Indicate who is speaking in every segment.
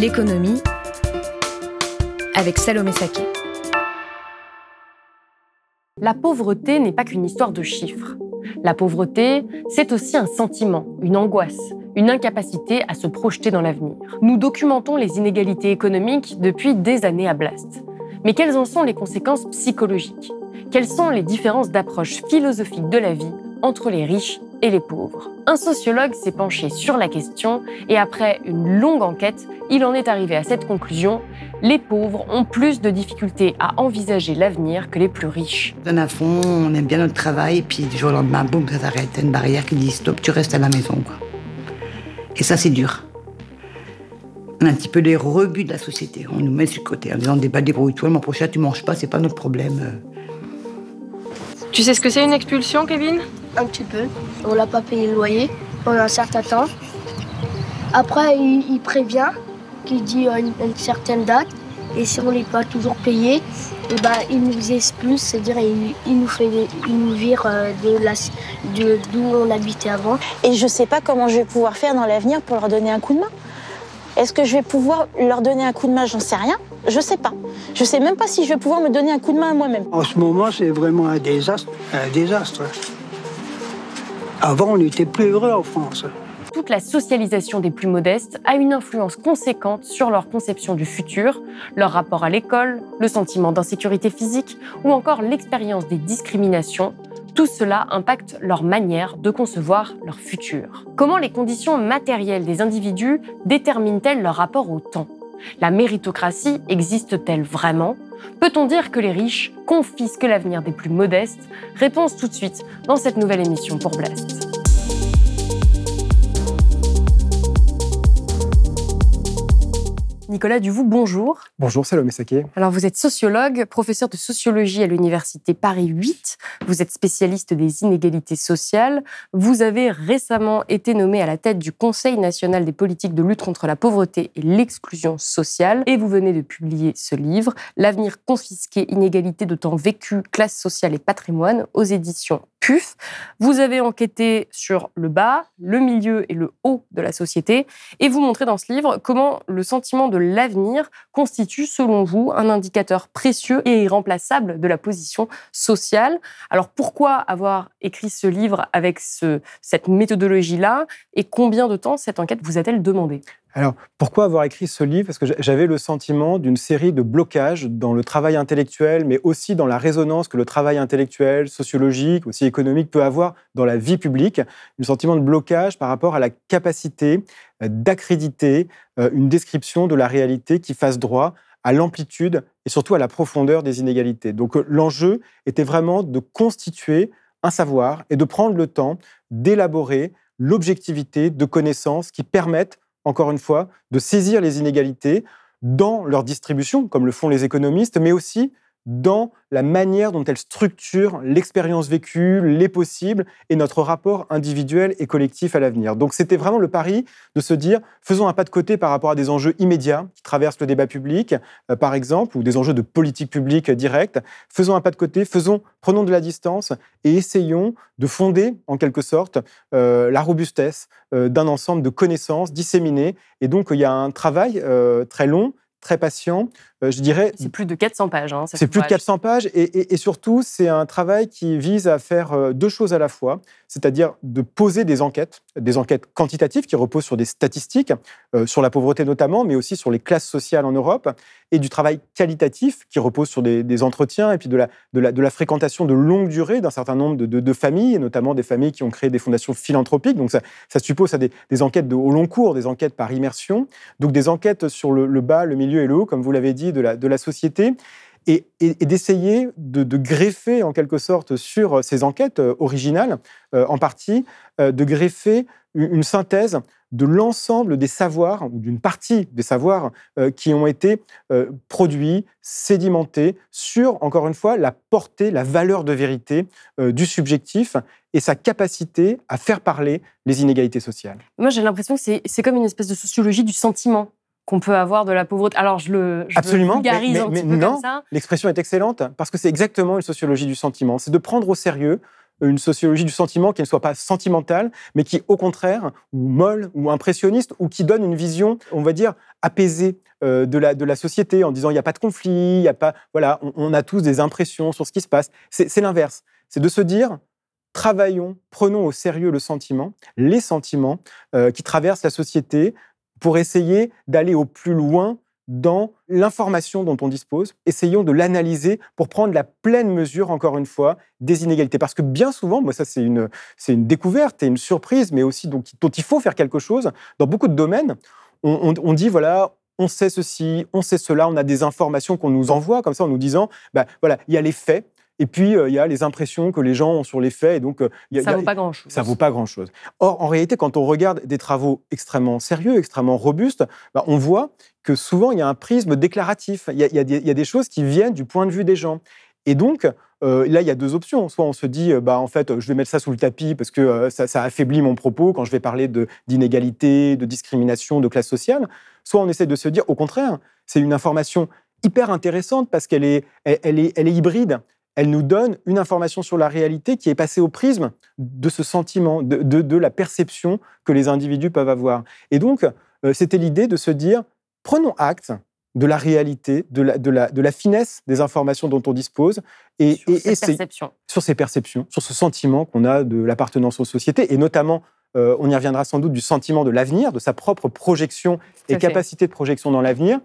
Speaker 1: L'économie avec Salomé Saké.
Speaker 2: La pauvreté n'est pas qu'une histoire de chiffres. La pauvreté, c'est aussi un sentiment, une angoisse, une incapacité à se projeter dans l'avenir. Nous documentons les inégalités économiques depuis des années à Blast. Mais quelles en sont les conséquences psychologiques? Quelles sont les différences d'approche philosophique de la vie entre les riches et les pauvres. Un sociologue s'est penché sur la question et après une longue enquête, il en est arrivé à cette conclusion les pauvres ont plus de difficultés à envisager l'avenir que les plus riches.
Speaker 3: On à fond, on aime bien notre travail, puis du jour au lendemain, boum, ça s'arrête. une barrière qui dit stop, tu restes à la maison. Quoi. Et ça, c'est dur. On a un petit peu les rebuts de la société. On nous met sur le côté en disant débat, débrouille-toi, mon prochain, tu manges pas, c'est pas notre problème.
Speaker 4: Tu sais ce que c'est une expulsion, Kevin?
Speaker 5: Un petit peu. On n'a pas payé le loyer pendant un certain temps. Après, il, prévient, qu'il dit une, une, certaine date. Et si on n'est pas toujours payé, et eh ben, il nous expulse, c'est-à-dire il, nous fait, il nous vire euh, de d'où on habitait avant.
Speaker 6: Et je ne sais pas comment je vais pouvoir faire dans l'avenir pour leur donner un coup de main. Est-ce que je vais pouvoir leur donner un coup de main? J'en sais rien. Je sais pas. Je sais même pas si je vais pouvoir me donner un coup de main à moi-même.
Speaker 7: En ce moment, c'est vraiment un désastre. Un désastre. Avant, on était plus heureux en France.
Speaker 2: Toute la socialisation des plus modestes a une influence conséquente sur leur conception du futur, leur rapport à l'école, le sentiment d'insécurité physique ou encore l'expérience des discriminations. Tout cela impacte leur manière de concevoir leur futur. Comment les conditions matérielles des individus déterminent-elles leur rapport au temps? La méritocratie existe-t-elle vraiment? Peut-on dire que les riches confisquent l'avenir des plus modestes? Réponse tout de suite dans cette nouvelle émission pour Blast. Nicolas Duvou, bonjour.
Speaker 8: Bonjour Salomé Saké.
Speaker 2: Alors vous êtes sociologue, professeur de sociologie à l'université Paris 8. Vous êtes spécialiste des inégalités sociales. Vous avez récemment été nommé à la tête du Conseil national des politiques de lutte contre la pauvreté et l'exclusion sociale. Et vous venez de publier ce livre, L'avenir confisqué, inégalité de temps vécu, classe sociale et patrimoine, aux éditions Vous avez enquêté sur le bas, le milieu et le haut de la société. Et vous montrez dans ce livre comment le sentiment de l'avenir constitue, selon vous, un indicateur précieux et irremplaçable de la position sociale. Alors pourquoi avoir écrit ce livre avec ce, cette méthodologie-là et combien de temps cette enquête vous a-t-elle demandé?
Speaker 8: Alors, pourquoi avoir écrit ce livre? Parce que j'avais le sentiment d'une série de blocages dans le travail intellectuel, mais aussi dans la résonance que le travail intellectuel, sociologique, aussi économique peut avoir dans la vie publique. Le sentiment de blocage par rapport à la capacité euh, d'accréditer euh, une description de la réalité qui fasse droit à l'amplitude et surtout à la profondeur des inégalités. Donc euh, l'enjeu était vraiment de constituer un savoir et de prendre le temps d'élaborer l'objectivité de connaissances qui permettent encore une fois, de saisir les inégalités dans leur distribution, comme le font les économistes, mais aussi dans la manière dont elles structurent l'expérience vécue, les possibles et notre rapport individuel et collectif à l'avenir. Donc c'était vraiment le pari de se dire, faisons un pas de côté par rapport à des enjeux immédiats qui traversent le débat public, euh, par exemple, ou des enjeux de politique publique directe. Faisons un pas de côté, faisons, prenons de la distance et essayons de fonder, en quelque sorte, euh, la robustesse euh, d'un ensemble de connaissances disséminées. Et donc il y a un travail très long très patient.
Speaker 2: Euh, je dirais. C'est plus de 400 pages. Hein,
Speaker 8: c'est plus de 400 pages et, surtout, c'est un travail qui vise à faire euh, deux choses à la fois, c'est-à-dire de poser des enquêtes, des enquêtes quantitatives qui reposent sur des statistiques, euh, sur la pauvreté notamment, mais aussi sur les classes sociales en Europe, et du travail qualitatif qui repose sur des, entretiens et puis de la, de, la, de la, fréquentation de longue durée d'un certain nombre de, de, familles, et notamment des familles qui ont créé des fondations philanthropiques. Donc ça, ça suppose des, des, enquêtes au long cours, des enquêtes par immersion, donc des enquêtes sur le, le bas, le milieu et le haut, comme vous l'avez dit, de la, société. et, d'essayer de, greffer en quelque sorte sur ces enquêtes originales, en partie, de greffer une synthèse de l'ensemble des savoirs, ou d'une partie des savoirs euh, qui ont été euh, produits, sédimentés sur, encore une fois, la portée, la valeur de vérité euh, du subjectif et sa capacité à faire parler les inégalités sociales.
Speaker 2: Moi, j'ai l'impression que c'est comme une espèce de sociologie du sentiment qu'on peut avoir de la pauvreté. Alors, je le, je
Speaker 8: Absolument,
Speaker 2: mais, un petit peu
Speaker 8: non,
Speaker 2: comme ça.
Speaker 8: L'expression est excellente parce que c'est exactement une sociologie du sentiment. C'est de prendre au sérieux une sociologie du sentiment qui ne soit pas sentimentale, mais qui, au contraire, ou molle, ou impressionniste, ou qui donne une vision, on va dire, apaisée euh, de, la, de la société, en disant il n'y a pas de conflit, il y a pas, voilà, on, a tous des impressions sur ce qui se passe. C'est l'inverse. C'est de se dire, travaillons, prenons au sérieux le sentiment, les sentiments euh, qui traversent la société, pour essayer d'aller au plus loin dans l'information dont on dispose, essayons de l'analyser pour prendre la pleine mesure, encore une fois, des inégalités. Parce que bien souvent, moi ça c'est une, c'est une découverte et une surprise, mais aussi donc, dont il faut faire quelque chose, dans beaucoup de domaines, on, dit, voilà, on sait ceci, on sait cela, on a des informations qu'on nous envoie comme ça en nous disant, bah, voilà, il y a les faits, et puis, euh, il y a les impressions que les gens ont sur les faits. Et donc, euh,
Speaker 2: ça ne vaut pas grand-chose.
Speaker 8: Ça vaut pas grand-chose. Or, en réalité, quand on regarde des travaux extrêmement sérieux, extrêmement robustes, bah, on voit que souvent, il y a un prisme déclaratif. Il y, a, des choses qui viennent du point de vue des gens. Et donc, euh, là, il y a deux options. Soit on se dit, bah, en fait, je vais mettre ça sous le tapis parce que ça, affaiblit mon propos quand je vais parler d'inégalité, de, discrimination, de classe sociale. Soit on essaie de se dire, au contraire, c'est une information hyper intéressante parce qu'elle est, elle est, elle est hybride elle nous donne une information sur la réalité qui est passée au prisme de ce sentiment, de, la perception que les individus peuvent avoir. Et donc, euh, c'était l'idée de se dire, prenons acte de la réalité, de la, de la, finesse des informations dont on dispose.
Speaker 2: Et, sur ces perceptions.
Speaker 8: Sur ces perceptions, sur ce sentiment qu'on a de l'appartenance aux sociétés, et notamment, euh, on y reviendra sans doute, du sentiment de l'avenir, de sa propre projection et capacité de projection dans l'avenir.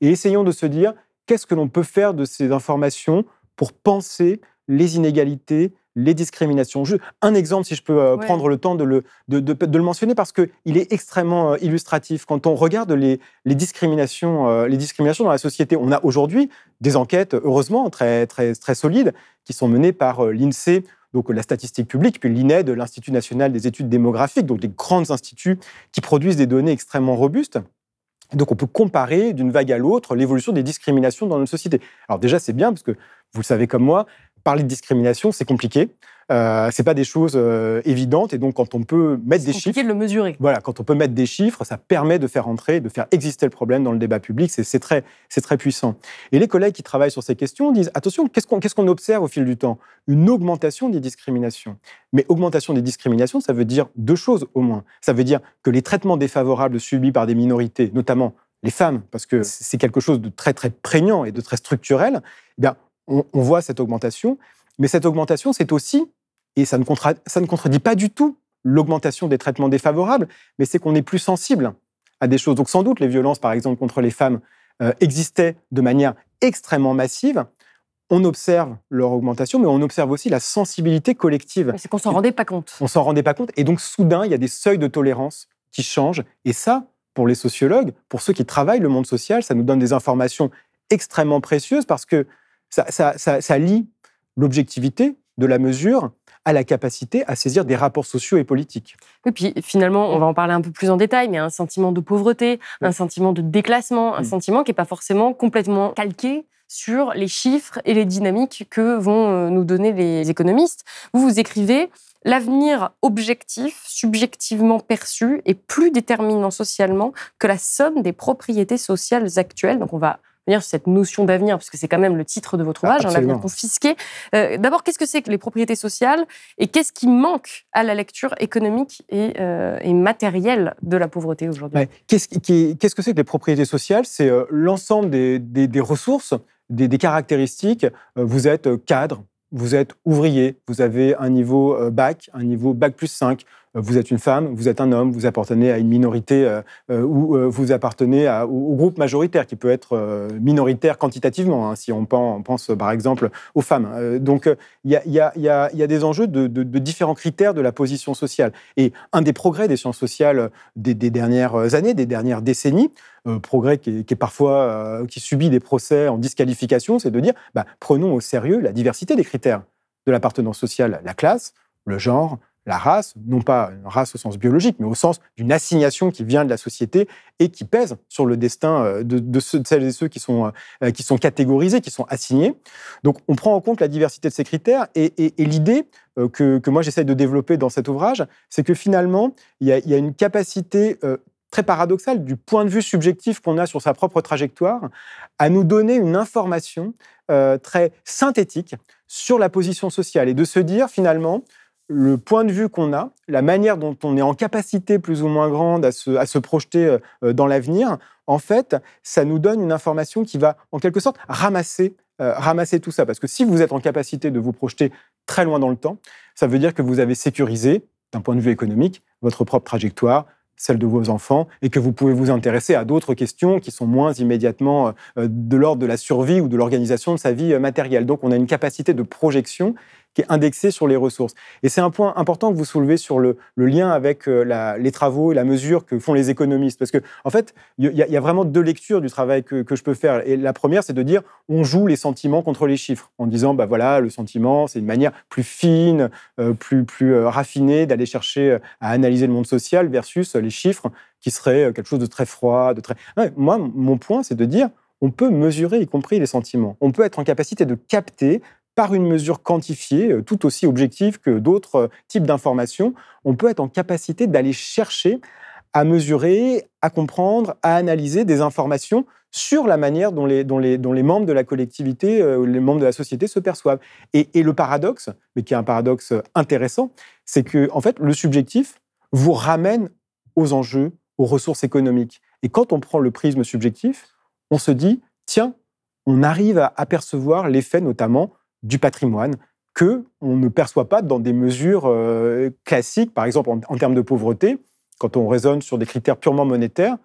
Speaker 8: Et essayons de se dire, qu'est-ce que l'on peut faire de ces informations pour penser les inégalités, les discriminations. un exemple, si je peux euh, prendre le temps de le, de, le mentionner, parce qu'il est extrêmement euh, illustratif. Quand on regarde les, les discriminations, euh, les discriminations dans la société, on a aujourd'hui des enquêtes, heureusement, très, très, très solides, qui sont menées par l'INSEE, donc la statistique publique, puis l'INED, l'Institut national des études démographiques, donc des grands instituts qui produisent des données extrêmement robustes. Donc on peut comparer d'une vague à l'autre l'évolution des discriminations dans notre société. Alors déjà c'est bien parce que vous le savez comme moi, parler de discrimination c'est compliqué. Euh, c'est pas des choses euh, évidentes et donc quand on peut mettre des chiffres,
Speaker 2: de le mesurer.
Speaker 8: Voilà, quand on peut mettre des chiffres, ça permet de faire entrer, de faire exister le problème dans le débat public. C'est très, c'est très puissant. Et les collègues qui travaillent sur ces questions disent attention, qu'est-ce qu'on, qu'est-ce qu'on observe au fil du temps? Une augmentation des discriminations. Mais augmentation des discriminations, ça veut dire deux choses au moins. Ça veut dire que les traitements défavorables subis par des minorités, notamment les femmes, parce que c'est quelque chose de très très prégnant et de très structurel, eh bien, on, on voit cette augmentation. Mais cette augmentation, c'est aussi et ça ne, ça ne contredit pas du tout l'augmentation des traitements défavorables, mais c'est qu'on est plus sensible à des choses. Donc sans doute, les violences, par exemple, contre les femmes euh, existaient de manière extrêmement massive. On observe leur augmentation, mais on observe aussi la sensibilité collective.
Speaker 2: C'est qu'on s'en rendait pas compte.
Speaker 8: On s'en rendait pas compte. Et donc, soudain, il y a des seuils de tolérance qui changent. Et ça, pour les sociologues, pour ceux qui travaillent le monde social, ça nous donne des informations extrêmement précieuses parce que ça, ça, ça, ça lie l'objectivité de la mesure à la capacité à saisir des rapports sociaux et politiques.
Speaker 2: Oui, puis finalement, on va en parler un peu plus en détail, mais un sentiment de pauvreté, un sentiment de déclassement, un mm. sentiment qui n'est pas forcément complètement calqué sur les chiffres et les dynamiques que vont euh, nous donner les économistes. Vous, vous écrivez L'avenir objectif, subjectivement perçu, est plus déterminant socialement que la somme des propriétés sociales actuelles. Donc, on va cette notion d'avenir, parce que c'est quand même le titre de votre ouvrage, un l'avenir confisqué. Euh, d'abord, qu'est-ce que c'est que les propriétés sociales et qu'est-ce qui manque à la lecture économique et, euh, matérielle de la pauvreté aujourd'hui?
Speaker 8: Qu'est-ce que c'est que les propriétés sociales? C'est euh, l'ensemble des, ressources, des, caractéristiques. Vous êtes cadre, vous êtes ouvrier, vous avez un niveau bac, un niveau bac plus 5, vous êtes une femme, vous êtes un homme, vous appartenez à une minorité euh, euh, ou euh, vous appartenez au, groupe majoritaire qui peut être minoritaire quantitativement, hein, si on pen- on pense, par exemple aux femmes. Donc il y, a, des enjeux de, différents critères de la position sociale. Et un des progrès des sciences sociales des, dernières années, des dernières décennies, progrès qui est, parfois qui subit des procès en disqualification, c'est de dire bah, prenons au sérieux la diversité des critères de l'appartenance sociale, la classe, le genre, la race, non pas une race au sens biologique, mais au sens d'une assignation qui vient de la société et qui pèse sur le destin euh, de, celles et ceux qui sont, euh, qui sont catégorisés, qui sont assignés. Donc on prend en compte la diversité de ces critères et, l'idée euh, que, moi j'essaye de développer dans cet ouvrage, c'est que finalement, il y a, une capacité euh, très paradoxale du point de vue subjectif qu'on a sur sa propre trajectoire à nous donner une information euh, très synthétique sur la position sociale et de se dire finalement le point de vue qu'on a, la manière dont on est en capacité plus ou moins grande à se, à se projeter euh, dans l'avenir, en fait, ça nous donne une information qui va en quelque sorte ramasser, euh, ramasser tout ça. Parce que si vous êtes en capacité de vous projeter très loin dans le temps, ça veut dire que vous avez sécurisé, d'un point de vue économique, votre propre trajectoire, celle de vos enfants, et que vous pouvez vous intéresser à d'autres questions qui sont moins immédiatement euh, de l'ordre de la survie ou de l'organisation de sa vie euh, matérielle. Donc on a une capacité de projection qui est indexée sur les ressources. Et c'est un point important que vous soulevez sur le, lien avec euh, les travaux et la mesure que font les économistes. Parce que, en fait, il y, a- vraiment deux lectures du travail que, je peux faire. Et la première, c'est de dire on joue les sentiments contre les chiffres, en disant bah voilà, le sentiment, c'est une manière plus fine, euh, plus, plus euh, raffinée d'aller chercher à analyser le monde social versus les chiffres qui seraient quelque chose de très froid, de très. Moi, mon point, c'est de dire on peut mesurer, y compris les sentiments. On peut être en capacité de capter par une mesure quantifiée, euh, tout aussi objective que d'autres euh, types d'informations, on peut être en capacité d'aller chercher à mesurer, à comprendre, à analyser des informations sur la manière dont les, membres de la collectivité, euh, les membres de la société se perçoivent. Et, et le paradoxe, mais qui est un paradoxe intéressant, c'est que en fait, le subjectif vous ramène aux enjeux, aux ressources économiques. Et quand on prend le prisme subjectif, on se dit, tiens, on arrive à apercevoir l'effet notamment du patrimoine que on ne perçoit pas dans des mesures euh, classiques, par exemple en, en termes de pauvreté, quand on raisonne sur des critères purement monétaires,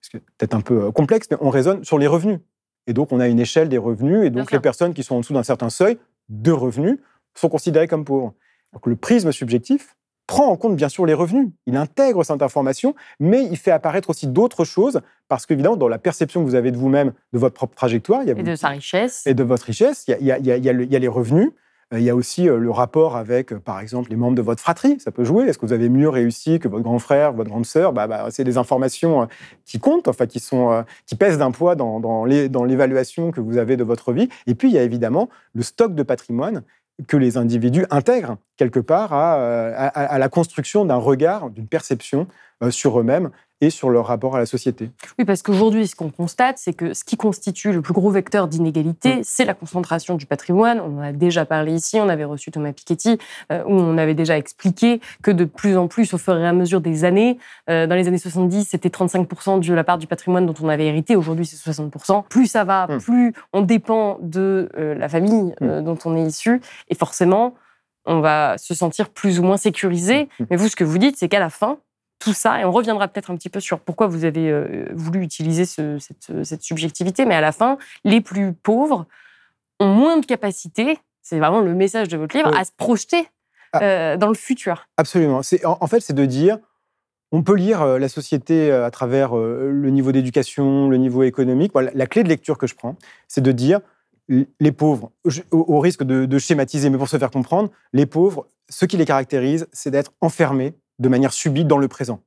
Speaker 8: c'est peut-être un peu euh, complexe, mais on raisonne sur les revenus. Et donc on a une échelle des revenus, et donc les personnes qui sont en dessous d'un certain seuil de revenus sont considérées comme pauvres. Donc le prisme subjectif prend en compte bien sûr les revenus, il intègre cette information, mais il fait apparaître aussi d'autres choses, parce qu'évidemment, dans la perception que vous avez de vous-même, de votre propre trajectoire, il y a
Speaker 2: Et de sa richesse.
Speaker 8: et de votre richesse. Il y a, il y a- il y a- il y a le- il y a les revenus. Euh, Il y a aussi euh, le rapport avec, euh, par exemple, les membres de votre fratrie. Ça peut jouer. Est-ce que vous avez mieux réussi que votre grand frère, votre grande sœur? Bah, bah, C'est des informations qui comptent, enfin, qui, sont, qui pèsent d'un poids dans l'évaluation que vous avez de votre vie. Et puis, il y a évidemment le stock de patrimoine que les individus intègrent quelque part à, euh, la construction d'un regard, d'une perception euh, sur eux-mêmes et sur leur rapport à la société.
Speaker 2: Oui, parce qu'aujourd'hui, ce qu'on constate, c'est que ce qui constitue le plus gros vecteur
Speaker 8: Mm.
Speaker 2: d'inégalité, c'est la concentration du patrimoine. On en a déjà parlé ici, on avait reçu Thomas Piketty, euh, où on avait déjà expliqué que de plus en plus, au fur et à mesure des années, euh, dans les années 70, c'était 35% de la part du patrimoine dont on avait hérité. Aujourd'hui, c'est 60%. Plus ça va,
Speaker 8: Mm.
Speaker 2: plus on dépend de euh, la famille euh, dont on est issu. Et forcément, on va se sentir plus ou moins sécurisé.
Speaker 8: Mm.
Speaker 2: Mais vous, ce que vous dites, c'est qu'à la fin, tout ça, et on reviendra peut-être un petit peu sur pourquoi vous avez euh, voulu utiliser ce- cette, cette subjectivité, mais à la fin, les plus pauvres ont moins de capacité, c'est vraiment le message de votre livre,
Speaker 8: Oui.
Speaker 2: à se projeter
Speaker 8: Ah.
Speaker 2: euh, dans le futur.
Speaker 8: Absolument. C'est, en, en fait, c'est de dire, on peut lire euh, la société à travers le niveau d'éducation, le niveau économique. Voilà, la clé de lecture que je prends, c'est de dire, les pauvres, au risque de, de schématiser, mais pour se faire comprendre, les pauvres, ce qui les caractérise, c'est d'être enfermés de manière subie dans le présent.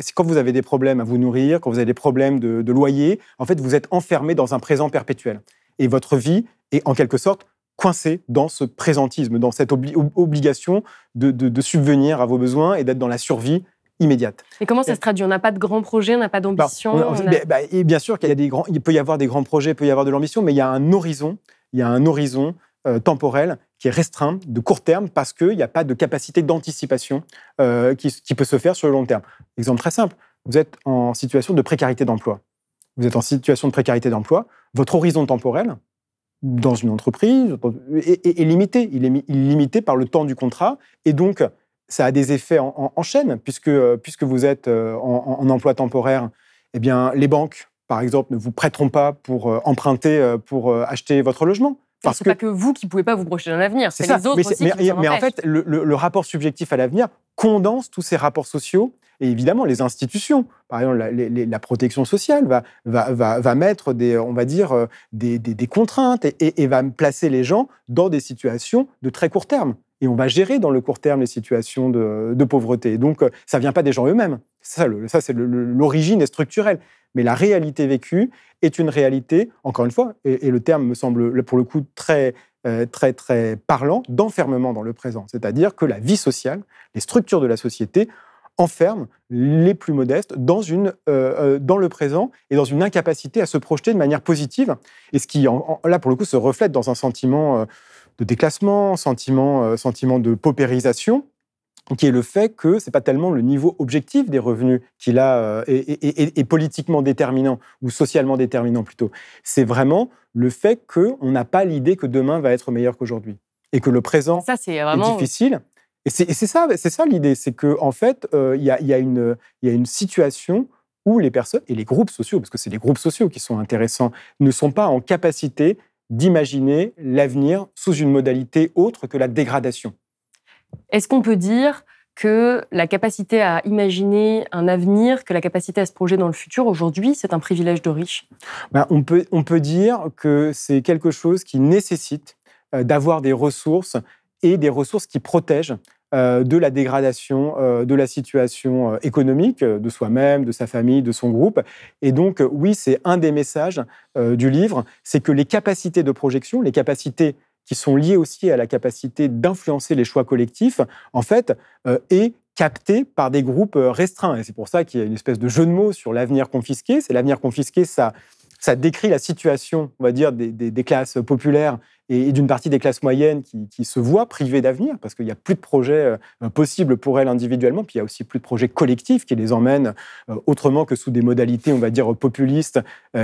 Speaker 8: C'est Quand vous avez des problèmes à vous nourrir, quand vous avez des problèmes de, de loyer, en fait, vous êtes enfermé dans un présent perpétuel. Et votre vie est en quelque sorte coincée dans ce présentisme, dans cette obli- ob- obligation de, de- de subvenir à vos besoins et d'être dans la survie immédiate.
Speaker 2: Et comment ça se traduit? On n'a pas de grands projets, on n'a pas
Speaker 8: Bah,
Speaker 2: d'ambition.
Speaker 8: a- bah, bien sûr qu'il y a des grands, il peut y avoir des grands projets, il peut y avoir de l'ambition, mais il y a un horizon, il y a un horizon euh, temporel qui est restreint, de court terme, parce qu'il n'y a pas de capacité d'anticipation euh, qui, peut se faire sur le long terme. Exemple très simple, vous êtes en situation de précarité d'emploi. Vous êtes en situation de précarité d'emploi, votre horizon temporel dans une entreprise est, limité. Il est, limité par le temps du contrat, et donc ça a des effets en, chaîne, puisque, puisque vous êtes en, en emploi temporaire, eh bien, les banques, par exemple, ne vous prêteront pas pour emprunter pour acheter votre logement.
Speaker 2: Parce que pas que vous qui pouvez pas vous projeter dans l'avenir, c'est les autres
Speaker 8: mais
Speaker 2: aussi
Speaker 8: mais,
Speaker 2: qui
Speaker 8: mais en fait, le, rapport subjectif à l'avenir condense tous ces rapports sociaux et évidemment les institutions. Par exemple, la, protection sociale va, va, va, va, mettre des, on va dire, euh, des, des, contraintes et, et, va placer les gens dans des situations de très court terme. Et on va gérer dans le court terme les situations de, de pauvreté. Donc, euh, ça vient pas des gens eux-mêmes. Ça, ça c'est l'origine est structurelle mais la réalité vécue est une réalité, encore une fois, et, le terme me semble pour le coup très, euh, très, très parlant, d'enfermement dans le présent. C'est-à-dire que la vie sociale, les structures de la société enferment les plus modestes dans, une, euh, euh, dans le présent et dans une incapacité à se projeter de manière positive. Et ce qui, là, pour le coup, se reflète dans un sentiment de déclassement, sentiment, sentiment de paupérisation, qui est le fait que c'est pas tellement le niveau objectif des revenus qui a est, politiquement déterminant ou socialement déterminant plutôt. C'est vraiment le fait qu'on n'a pas l'idée que demain va être meilleur qu'aujourd'hui et que le présent
Speaker 2: ça, est, vraiment...
Speaker 8: difficile. Et c'est ça, c'est ça l'idée, c'est que en fait, il euh, y, a, y, a une, y a une situation où les personnes et les groupes sociaux, parce que c'est les groupes sociaux qui sont intéressants, ne sont pas en capacité d'imaginer l'avenir sous une modalité autre que la dégradation.
Speaker 2: Est-ce qu'on peut dire que la capacité à imaginer un avenir, que la capacité à se projeter dans le futur, aujourd'hui, c'est un privilège de riche?
Speaker 8: Ben, on, peut, on peut dire que c'est quelque chose qui nécessite euh, d'avoir des ressources et des ressources qui protègent euh, de la dégradation euh, de la situation économique de soi-même, de sa famille, de son groupe. Et donc, oui, c'est un des messages du livre, c'est que les capacités de projection, les capacités qui sont liées aussi à la capacité d'influencer les choix collectifs, en fait, euh, est capté par des groupes euh, restreints. Et c'est pour ça qu'il y a une espèce de jeu de mots sur l'avenir confisqué. C'est l'avenir confisqué, ça, ça décrit la situation, on va dire, des, classes populaires et, d'une partie des classes moyennes qui, se voient privées d'avenir parce qu'il n'y a plus de projets euh, possibles pour elles individuellement, puis il y a aussi plus de projets collectifs qui les emmènent autrement que sous des modalités, on va dire, populistes,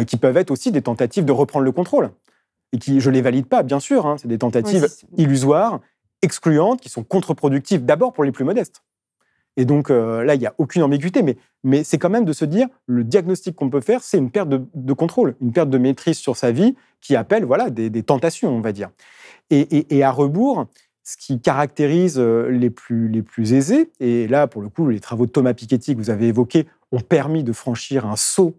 Speaker 8: qui peuvent être aussi des tentatives de reprendre le contrôle et qui, je les valide pas, bien sûr, hein, c'est des tentatives illusoires, excluantes, qui sont contre-productives d'abord pour les plus modestes. Et donc euh, là, il n'y a aucune ambiguïté, mais, mais c'est quand même de se dire, le diagnostic qu'on peut faire, c'est une perte de, contrôle, une perte de maîtrise sur sa vie qui appelle voilà, des, tentations, on va dire. Et, et, à rebours, ce qui caractérise euh, les plus, les plus aisés, et là, pour le coup, les travaux de Thomas Piketty que vous avez évoqués ont permis de franchir un saut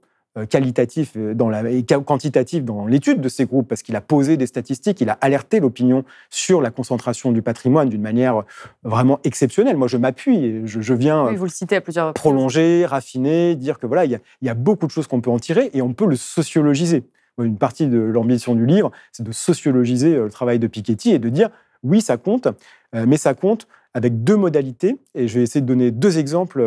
Speaker 8: qualitatif euh, dans la, et quantitatif dans l'étude de ces groupes, parce qu'il a posé des statistiques, il a alerté l'opinion sur la concentration du patrimoine d'une manière euh, vraiment exceptionnelle. Moi, je m'appuie, je, je, viens
Speaker 2: vous le citez à plusieurs
Speaker 8: prolonger, raffiner, dire que voilà, il y a, beaucoup de choses qu'on peut en tirer et on peut le sociologiser. Une partie de l'ambition du livre, c'est de sociologiser le travail de Piketty et de dire oui, ça compte, mais ça compte avec deux modalités. Et je vais essayer de donner deux exemples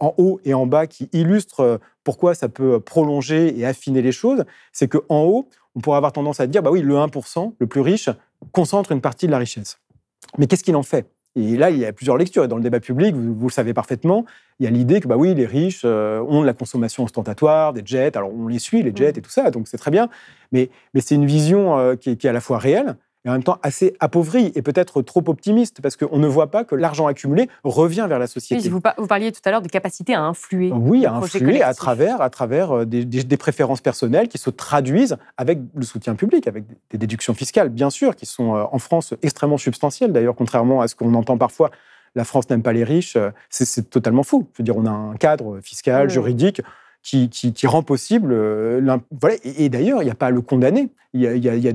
Speaker 8: en haut et en bas qui illustrent euh, pourquoi ça peut prolonger et affiner les choses, c'est qu'en haut, on pourrait avoir tendance à dire, bah oui, le 1%, le plus riche, concentre une partie de la richesse. Mais qu'est-ce qu'il en fait? Et là, il y a plusieurs lectures. Et dans le débat public, vous, le savez parfaitement, il y a l'idée que, bah oui, les riches euh, ont de la consommation ostentatoire, des jets. Alors, on les suit, les jets et tout ça, donc c'est très bien. Mais, mais c'est une vision euh, qui, qui, est à la fois réelle, et en même temps assez appauvri et peut-être trop optimiste parce qu'on ne voit pas que l'argent accumulé revient vers la société.
Speaker 2: vous, parliez tout à l'heure de capacité à influer.
Speaker 8: Oui, à influer à travers, à travers euh, des, préférences personnelles qui se traduisent avec le soutien public, avec des déductions fiscales, bien sûr, qui sont euh, en France extrêmement substantielles. D'ailleurs, contrairement à ce qu'on entend parfois, la France n'aime pas les riches, euh, c'est totalement faux. Je veux dire, on a un cadre fiscal, juridique qui, rend possible. voilà. Et, d'ailleurs, il n'y a pas à le condamner. Il y a,